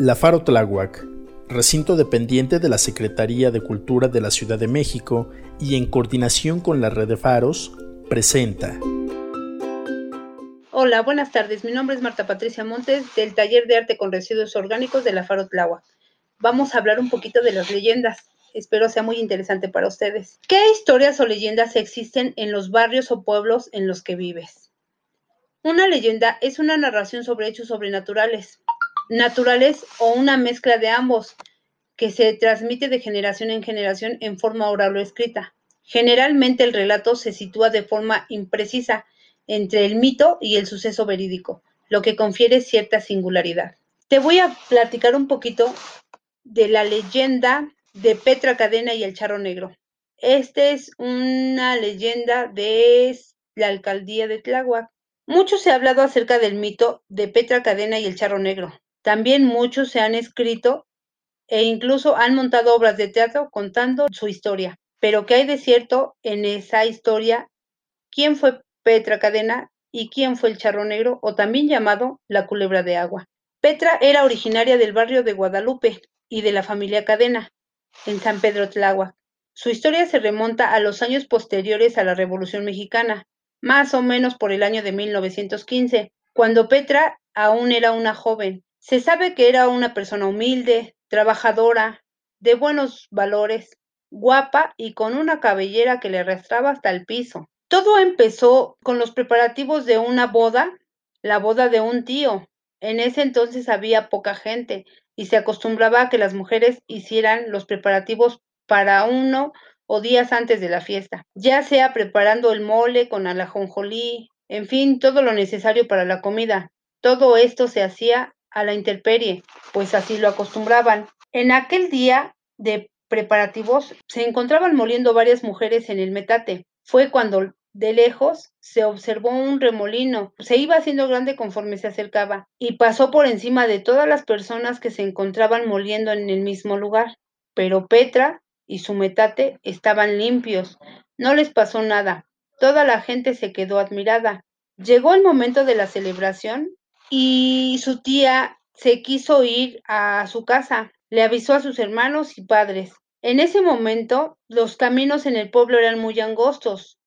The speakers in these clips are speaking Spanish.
La Faro Tláhuac, recinto dependiente de la Secretaría de Cultura de la Ciudad de México y en coordinación con la red de faros, presenta. Hola, buenas tardes. Mi nombre es Marta Patricia Montes del Taller de Arte con Residuos Orgánicos de la Faro Tláhuac. Vamos a hablar un poquito de las leyendas. Espero sea muy interesante para ustedes. ¿Qué historias o leyendas existen en los barrios o pueblos en los que vives? Una leyenda es una narración sobre hechos sobrenaturales, naturales o una mezcla de ambos, que se transmite de generación en generación en forma oral o escrita. Generalmente el relato se sitúa de forma imprecisa entre el mito y el suceso verídico, lo que confiere cierta singularidad. Te voy a platicar un poquito de la leyenda de Petra Cadena y el Charro Negro. Esta es una leyenda de la alcaldía de Tláhuac. Mucho se ha hablado acerca del mito de Petra Cadena y el Charro Negro. También muchos se han escrito e incluso han montado obras de teatro contando su historia. Pero ¿qué hay de cierto en esa historia? ¿Quién fue Petra Cadena y quién fue el Charro Negro o también llamado la Culebra de Agua? Petra era originaria del barrio de Guadalupe y de la familia Cadena, en San Pedro Tláhuac. Su historia se remonta a los años posteriores a la Revolución Mexicana, más o menos por el año de 1915, cuando Petra aún era una joven. Se sabe que era una persona humilde, trabajadora, de buenos valores, guapa y con una cabellera que le arrastraba hasta el piso. Todo empezó con los preparativos de una boda, la boda de un tío. En ese entonces había poca gente y se acostumbraba a que las mujeres hicieran los preparativos para uno o días antes de la fiesta, ya sea preparando el mole con alajonjolí, en fin, todo lo necesario para la comida. Todo esto se hacía a la intemperie, pues así lo acostumbraban. En aquel día de preparativos se encontraban moliendo varias mujeres en el metate. Fue cuando de lejos se observó un remolino, se iba haciendo grande conforme se acercaba, y pasó por encima de todas las personas que se encontraban moliendo en el mismo lugar. Pero Petra y su metate estaban limpios, no les pasó nada. Toda la gente se quedó admirada. Llegó el momento de la celebración y su tía se quiso ir a su casa. Le avisó a sus hermanos y padres. En ese momento los caminos en el pueblo eran muy angostos,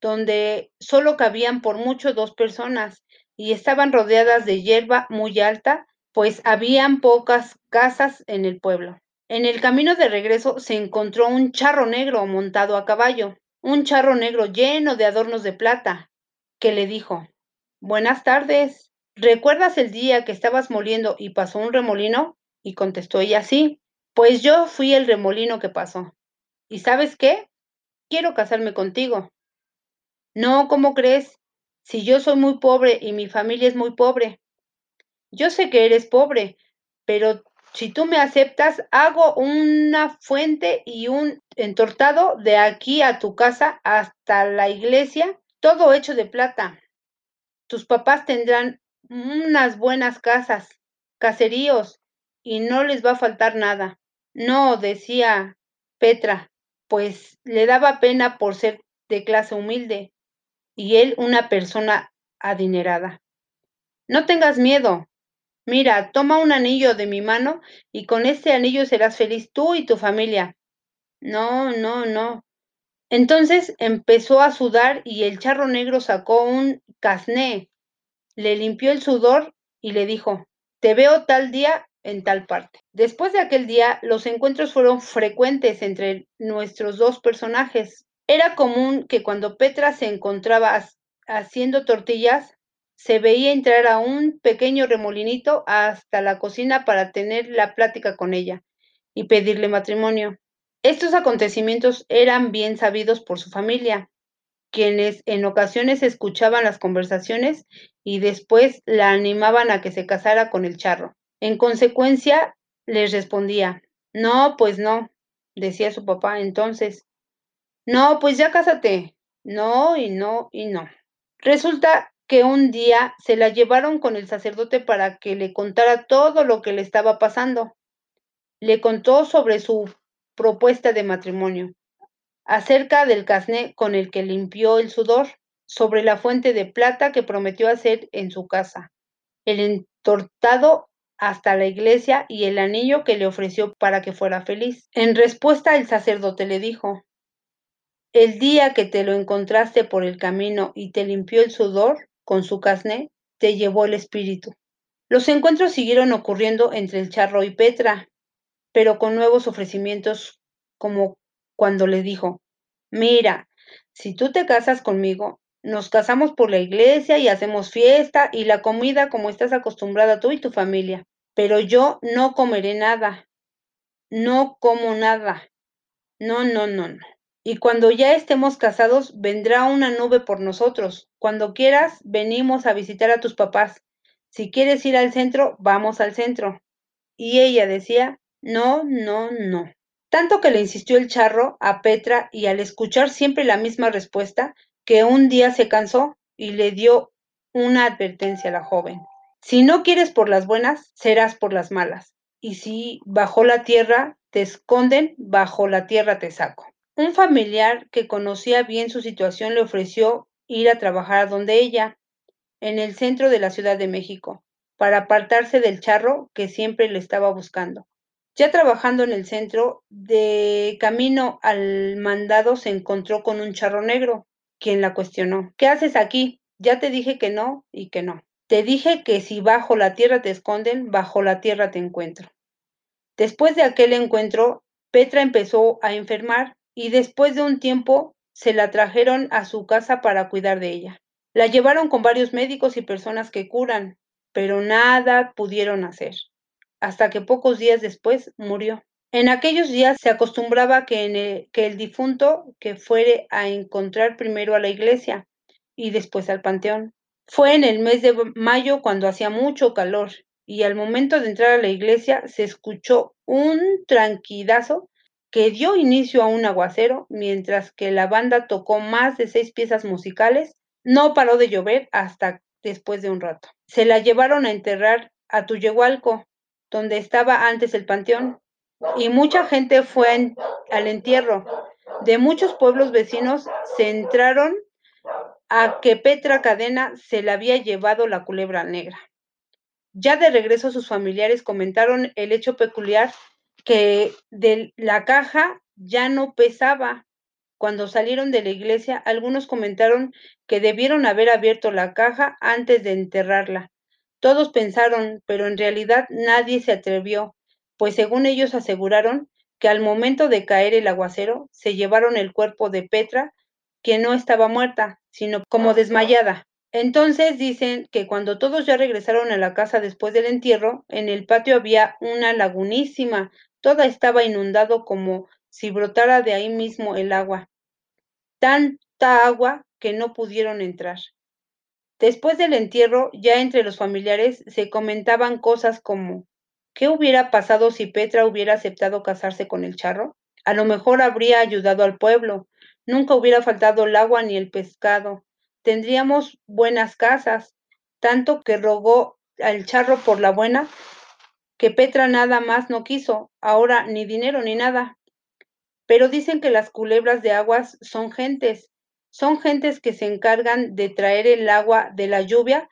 donde solo cabían por mucho dos personas y estaban rodeadas de hierba muy alta, pues habían pocas casas en el pueblo. En el camino de regreso se encontró un charro negro montado a caballo, un charro negro lleno de adornos de plata, que le dijo Buenas tardes. ¿Recuerdas el día que estabas moliendo y pasó un remolino? Y contestó ella, sí. Pues yo fui el remolino que pasó. ¿Y sabes qué? Quiero casarme contigo. No, ¿cómo crees? Si yo soy muy pobre y mi familia es muy pobre. Yo sé que eres pobre, pero si tú me aceptas, hago una fuente y un entortado de aquí a tu casa hasta la iglesia, todo hecho de plata. Tus papás tendrán unas buenas casas, caseríos, y no les va a faltar nada. No, decía Petra, pues le daba pena por ser de clase humilde y él una persona adinerada. No tengas miedo. Mira, toma un anillo de mi mano y con este anillo serás feliz tú y tu familia. No, no, no. Entonces empezó a sudar y el charro negro sacó un casné le limpió el sudor y le dijo, te veo tal día en tal parte. Después de aquel día, los encuentros fueron frecuentes entre nuestros dos personajes. Era común que cuando Petra se encontraba haciendo tortillas, se veía entrar a un pequeño remolinito hasta la cocina para tener la plática con ella y pedirle matrimonio. Estos acontecimientos eran bien sabidos por su familia, quienes en ocasiones escuchaban las conversaciones y después la animaban a que se casara con el charro. En consecuencia, les respondía, no, pues no, decía su papá entonces. No, pues ya cásate. No, y no, y no. Resulta que un día se la llevaron con el sacerdote para que le contara todo lo que le estaba pasando. Le contó sobre su propuesta de matrimonio, acerca del casné con el que limpió el sudor, sobre la fuente de plata que prometió hacer en su casa, el entortado hasta la iglesia y el anillo que le ofreció para que fuera feliz. En respuesta el sacerdote le dijo, el día que te lo encontraste por el camino y te limpió el sudor con su casné, te llevó el espíritu. Los encuentros siguieron ocurriendo entre el charro y Petra, pero con nuevos ofrecimientos como cuando le dijo, mira, si tú te casas conmigo, nos casamos por la iglesia y hacemos fiesta y la comida como estás acostumbrada tú y tu familia. Pero yo no comeré nada. No como nada. No, no, no, no. Y cuando ya estemos casados, vendrá una nube por nosotros. Cuando quieras, venimos a visitar a tus papás. Si quieres ir al centro, vamos al centro. Y ella decía, no, no, no. Tanto que le insistió el charro a Petra y al escuchar siempre la misma respuesta, que un día se cansó y le dio una advertencia a la joven. Si no quieres por las buenas, serás por las malas. Y si bajo la tierra te esconden, bajo la tierra te saco. Un familiar que conocía bien su situación le ofreció ir a trabajar donde ella, en el centro de la Ciudad de México, para apartarse del charro que siempre le estaba buscando. Ya trabajando en el centro, de camino al mandado se encontró con un charro negro, quien la cuestionó. ¿Qué haces aquí? Ya te dije que no y que no. Te dije que si bajo la tierra te esconden, bajo la tierra te encuentro. Después de aquel encuentro, Petra empezó a enfermar y después de un tiempo se la trajeron a su casa para cuidar de ella. La llevaron con varios médicos y personas que curan, pero nada pudieron hacer, hasta que pocos días después murió. En aquellos días se acostumbraba que, el, difunto que fuere a encontrar primero a la iglesia y después al panteón. Fue en el mes de mayo cuando hacía mucho calor y al momento de entrar a la iglesia se escuchó un tranquilazo que dio inicio a un aguacero mientras que la banda tocó más de seis piezas musicales. No paró de llover hasta después de un rato. Se la llevaron a enterrar a Tuyehualco, donde estaba antes el panteón, y mucha gente fue al entierro. De muchos pueblos vecinos se entraron a que Petra Cadena se la había llevado la culebra negra. Ya de regreso sus familiares comentaron el hecho peculiar que de la caja ya no pesaba. Cuando salieron de la iglesia, algunos comentaron que debieron haber abierto la caja antes de enterrarla. Todos pensaron, pero en realidad nadie se atrevió, pues según ellos aseguraron que al momento de caer el aguacero se llevaron el cuerpo de Petra, que no estaba muerta, sino como desmayada. Entonces dicen que cuando todos ya regresaron a la casa después del entierro, en el patio había una lagunísima, toda estaba inundado como si brotara de ahí mismo el agua. Tanta agua que no pudieron entrar. Después del entierro, ya entre los familiares se comentaban cosas como ¿Qué hubiera pasado si Petra hubiera aceptado casarse con el charro? A lo mejor habría ayudado al pueblo. Nunca hubiera faltado el agua ni el pescado. Tendríamos buenas casas. Tanto que rogó al charro por la buena, que Petra nada más no quiso. Ahora ni dinero ni nada. Pero dicen que las culebras de aguas son gentes. Son gentes que se encargan de traer el agua de la lluvia.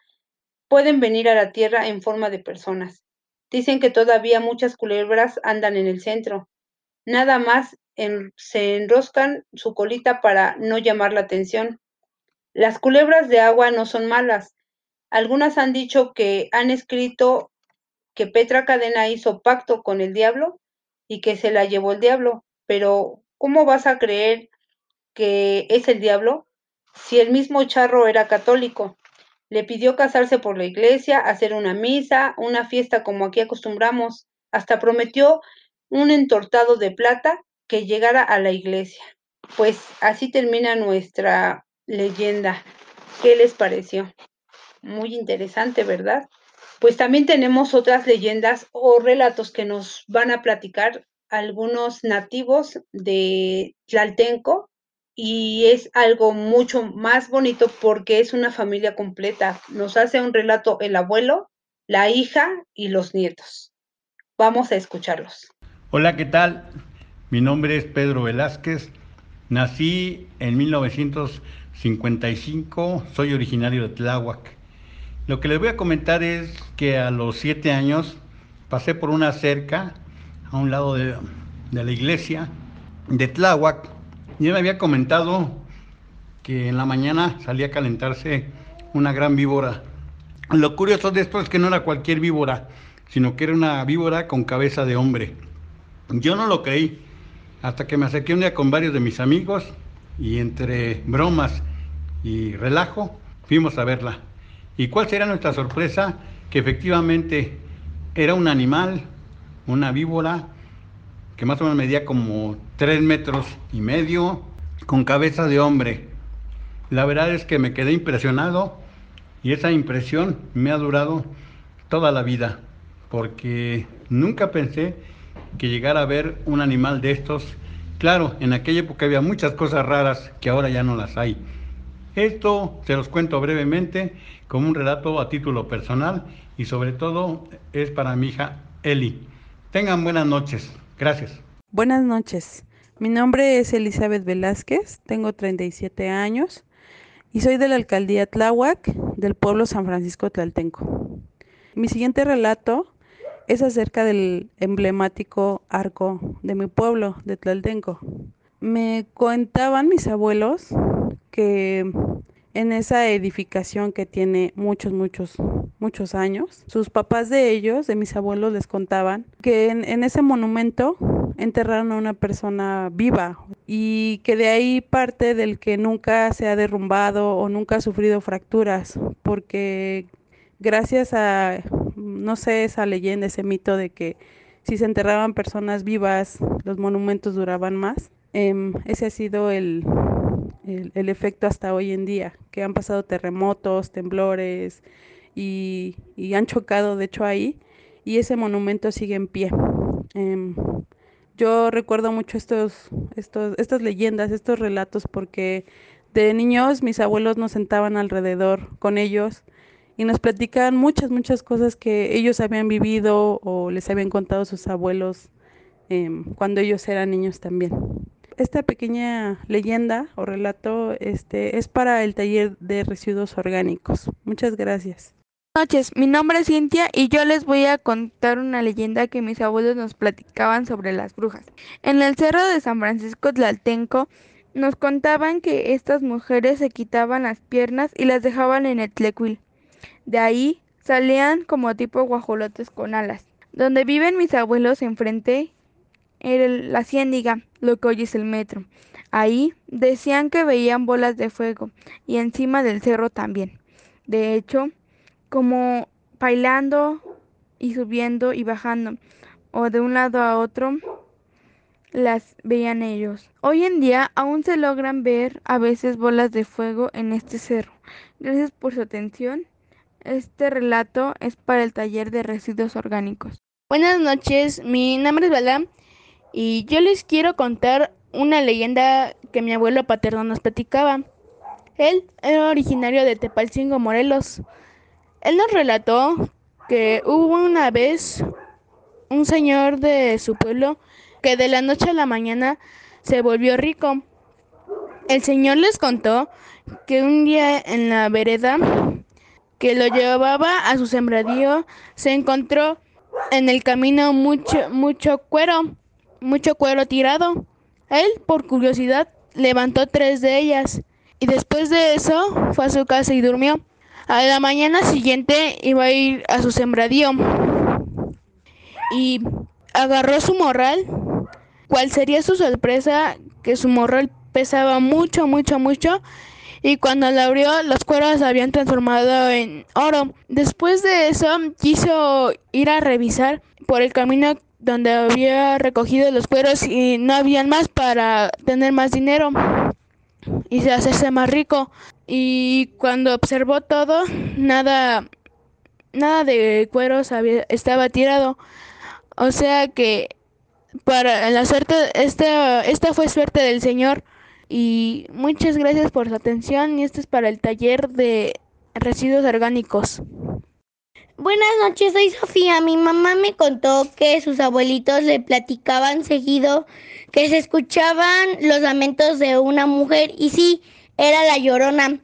Pueden venir a la tierra en forma de personas. Dicen que todavía muchas culebras andan en el centro. Nada más se enroscan su colita para no llamar la atención. Las culebras de agua no son malas. Algunas han dicho que han escrito que Petra Cadena hizo pacto con el diablo y que se la llevó el diablo. Pero, ¿cómo vas a creer que es el diablo si el mismo charro era católico? Le pidió casarse por la iglesia, hacer una misa, una fiesta como aquí acostumbramos. Hasta prometió un entortado de plata que llegara a la iglesia. Pues así termina nuestra leyenda. ¿Qué les pareció? Muy interesante, ¿verdad? Pues también tenemos otras leyendas o relatos que nos van a platicar algunos nativos de Tlaltenco y es algo mucho más bonito porque es una familia completa. Nos hace un relato el abuelo, la hija y los nietos. Vamos a escucharlos. Hola, ¿qué tal? Mi nombre es Pedro Velázquez. Nací en 1955, soy originario de Tláhuac. Lo que les voy a comentar es que a los siete años pasé por una cerca a un lado de, de la iglesia de Tláhuac y él me había comentado que en la mañana salía a calentarse una gran víbora. Lo curioso de esto es que no era cualquier víbora, sino que era una víbora con cabeza de hombre. Yo no lo creí, hasta que me acerqué un día con varios de mis amigos y entre bromas y relajo fuimos a verla. ¿Y cuál será nuestra sorpresa? Que efectivamente era un animal, una víbora, que más o menos medía como tres metros y medio, con cabeza de hombre. La verdad es que me quedé impresionado y esa impresión me ha durado toda la vida, porque nunca pensé que llegara a ver un animal de estos. Claro, en aquella época había muchas cosas raras que ahora ya no las hay. Esto se los cuento brevemente como un relato a título personal y sobre todo es para mi hija Eli. Tengan buenas noches. Gracias. Buenas noches. Mi nombre es Elizabeth Velázquez, tengo 37 años y soy de la alcaldía Tláhuac del pueblo San Francisco Tlaltenco. Mi siguiente relato es acerca del emblemático arco de mi pueblo, de Tlaltenco. Me contaban mis abuelos que en esa edificación que tiene muchos, muchos, muchos años, sus papás de ellos, de mis abuelos, les contaban que en, ese monumento enterraron a una persona viva y que de ahí parte del que nunca se ha derrumbado o nunca ha sufrido fracturas, porque gracias a, no sé, esa leyenda, ese mito de que si se enterraban personas vivas, los monumentos duraban más, em, ese ha sido el, el, efecto hasta hoy en día, que han pasado terremotos, temblores y, han chocado de hecho ahí y ese monumento sigue en pie. Em, yo recuerdo mucho estos, estos, estas leyendas, estos relatos, porque de niños mis abuelos nos sentaban alrededor con ellos y nos platicaban muchas, muchas cosas que ellos habían vivido o les habían contado sus abuelos em, cuando ellos eran niños también. Esta pequeña leyenda o relato este, es para el taller de residuos orgánicos. Muchas gracias noches, mi nombre es Cintia y yo les voy a contar una leyenda que mis abuelos nos platicaban sobre las brujas. En el cerro de San Francisco Tlaltenco nos contaban que estas mujeres se quitaban las piernas y las dejaban en el tlecuil. De ahí salían como tipo guajolotes con alas. Donde viven mis abuelos enfrente era la ciéndiga, lo que hoy es el metro. Ahí decían que veían bolas de fuego y encima del cerro también. De hecho, como bailando y subiendo y bajando, o de un lado a otro, las veían ellos. Hoy en día aún se logran ver a veces bolas de fuego en este cerro. Gracias por su atención. Este relato es para el taller de residuos orgánicos. Buenas noches, mi nombre es Bala y yo les quiero contar una leyenda que mi abuelo paterno nos platicaba. Él era originario de Tepalcingo, Morelos. Él nos relató que hubo una vez un señor de su pueblo que de la noche a la mañana se volvió rico. El señor les contó que un día en la vereda que lo llevaba a su sembradío se encontró en el camino mucho mucho cuero, mucho cuero tirado. Él, por curiosidad, levantó tres de ellas y después de eso fue a su casa y durmió. A la mañana siguiente iba a ir a su sembradío y agarró su morral. ¿Cuál sería su sorpresa? Que su morral pesaba mucho, mucho, mucho. Y cuando la abrió, los cueros habían transformado en oro. Después de eso, quiso ir a revisar por el camino donde había recogido los cueros y no habían más para tener más dinero y se hacerse más rico. Y cuando observó todo, nada, nada de cueros había, estaba tirado. O sea que para la suerte, esta, esta fue suerte del Señor. Y muchas gracias por su atención. Y este es para el taller de residuos orgánicos. Buenas noches, soy Sofía. Mi mamá me contó que sus abuelitos le platicaban seguido que se escuchaban los lamentos de una mujer y sí, era la llorona.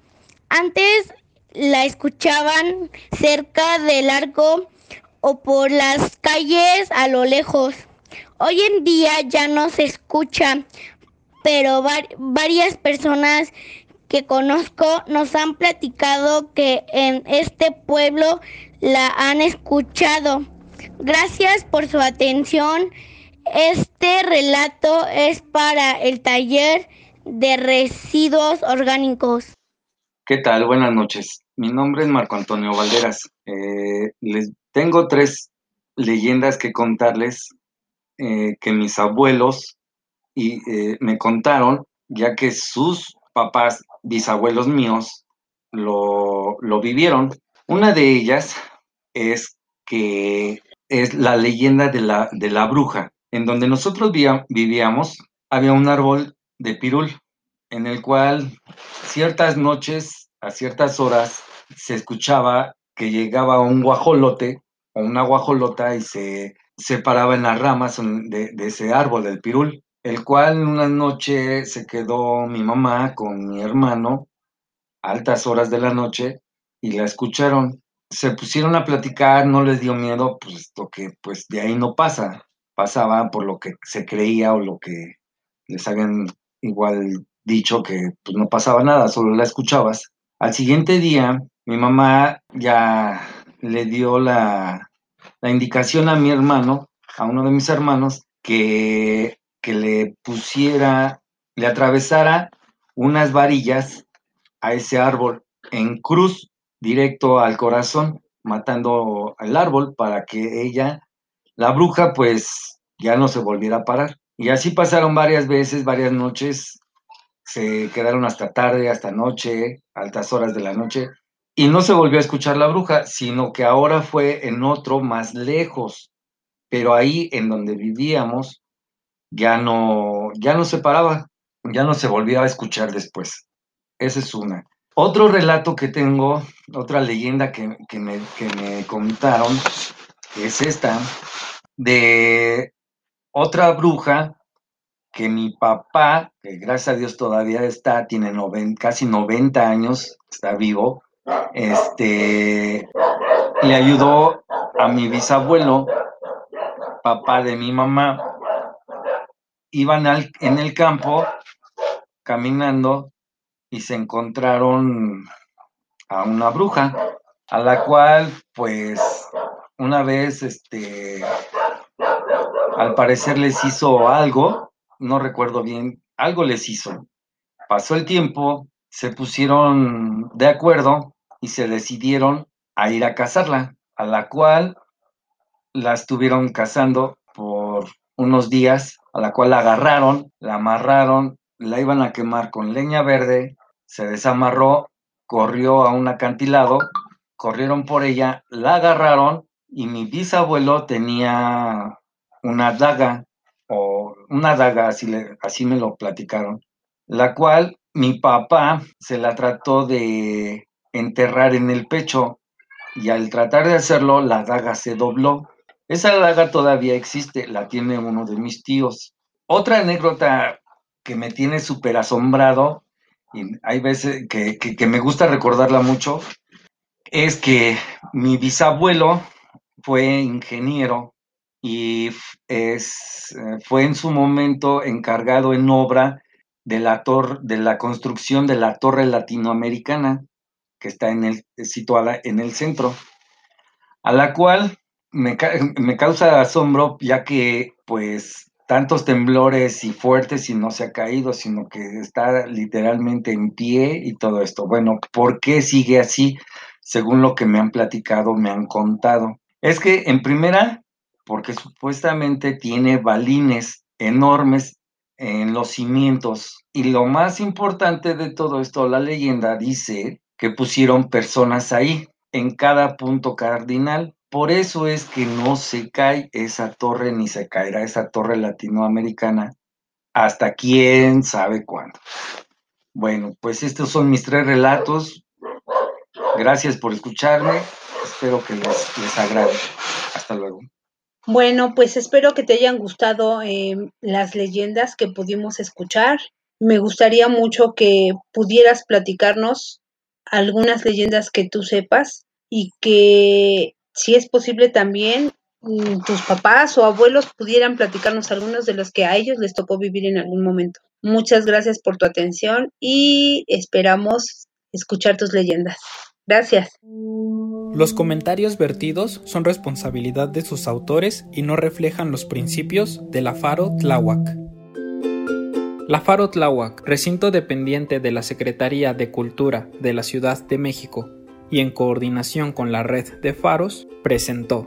Antes la escuchaban cerca del arco o por las calles a lo lejos. Hoy en día ya no se escucha, pero varias personas que conozco nos han platicado que en este pueblo la han escuchado. Gracias por su atención. Este relato es para el taller de residuos orgánicos. ¿Qué tal? Buenas noches. Mi nombre es Marco Antonio Valderas. Eh, les tengo tres leyendas que contarles eh, que mis abuelos y, eh, me contaron, ya que sus papás, bisabuelos míos, lo, lo vivieron. Una de ellas es que es la leyenda de la, de la bruja. En donde nosotros vivíamos había un árbol de pirul, en el cual ciertas noches, a ciertas horas, se escuchaba que llegaba un guajolote o una guajolota y se, se paraba en las ramas de, de ese árbol del pirul, el cual una noche se quedó mi mamá con mi hermano, altas horas de la noche, y la escucharon se pusieron a platicar, no les dio miedo, pues lo que pues de ahí no pasa, pasaba por lo que se creía o lo que les habían igual dicho que pues no pasaba nada, solo la escuchabas. Al siguiente día, mi mamá ya le dio la, la indicación a mi hermano, a uno de mis hermanos, que, que le pusiera, le atravesara unas varillas a ese árbol en cruz directo al corazón, matando al árbol para que ella, la bruja, pues ya no se volviera a parar. Y así pasaron varias veces, varias noches, se quedaron hasta tarde, hasta noche, altas horas de la noche, y no se volvió a escuchar la bruja, sino que ahora fue en otro más lejos, pero ahí en donde vivíamos ya no, ya no se paraba, ya no se volvía a escuchar después. Esa es una. Otro relato que tengo, otra leyenda que, me, contaron, es esta, de otra bruja que mi papá, que gracias a Dios todavía está, tiene casi 90 años, está vivo, este, le ayudó a mi bisabuelo, papá de mi mamá, iban en el campo caminando y se encontraron a una bruja, a la cual, pues, una vez, este, al parecer les hizo algo, no recuerdo bien, algo les hizo. Pasó el tiempo, se pusieron de acuerdo y se decidieron a ir a cazarla, a la cual la estuvieron cazando por unos días, a la cual la agarraron, la amarraron, la iban a quemar con leña verde se desamarró, corrió a un acantilado, corrieron por ella, la agarraron y mi bisabuelo tenía una daga, o una daga, así, así me lo platicaron, la cual mi papá se la trató de enterrar en el pecho y al tratar de hacerlo, la daga se dobló. Esa daga todavía existe, la tiene uno de mis tíos. Otra anécdota que me tiene súper asombrado y hay veces que, me gusta recordarla mucho, es que mi bisabuelo fue ingeniero y es, eh, fue en su momento encargado en obra de la, de la construcción de la torre latinoamericana que está en el, situada en el centro, a la cual me, me causa asombro ya que pues tantos temblores y fuertes y no se ha caído, sino que está literalmente en pie y todo esto. Bueno, ¿por qué sigue así? Según lo que me han platicado, me han contado. Es que en primera, porque supuestamente tiene balines enormes en los cimientos. Y lo más importante de todo esto, la leyenda dice que pusieron personas ahí, en cada punto cardinal. Por eso es que no se cae esa torre ni se caerá esa torre latinoamericana hasta quién sabe cuándo. Bueno, pues estos son mis tres relatos. Gracias por escucharme. Espero que les, les agrade. Hasta luego. Bueno, pues espero que te hayan gustado em, las leyendas que pudimos escuchar. Me gustaría mucho que pudieras platicarnos algunas leyendas que tú sepas y que si es posible también mm, tus papás o abuelos pudieran platicarnos algunos de los que a ellos les tocó vivir en algún momento. Muchas gracias por tu atención y esperamos escuchar tus leyendas. Gracias. Los comentarios vertidos son responsabilidad de sus autores y no reflejan los principios de la Faro Tláhuac. La Faro Tláhuac, recinto dependiente de la Secretaría de Cultura de la Ciudad de México y en coordinación con la red de faros, presentó